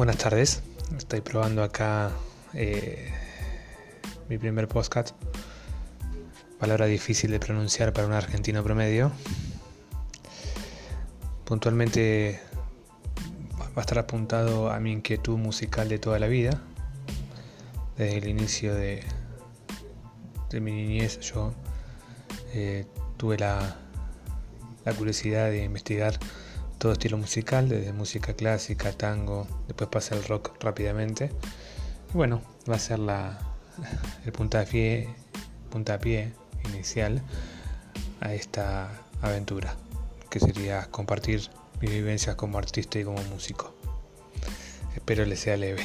Buenas tardes, estoy probando acá eh, mi primer podcast. Palabra difícil de pronunciar para un argentino promedio. Puntualmente va a estar apuntado a mi inquietud musical de toda la vida. Desde el inicio de, mi niñez yo eh, tuve la curiosidad de investigar todo estilo musical, desde música clásica, tango, después pasa el rock rápidamente. Y bueno, va a ser la, el puntapié, puntapié inicial a esta aventura, que sería compartir mis vivencias como artista y como músico. Espero les sea leve.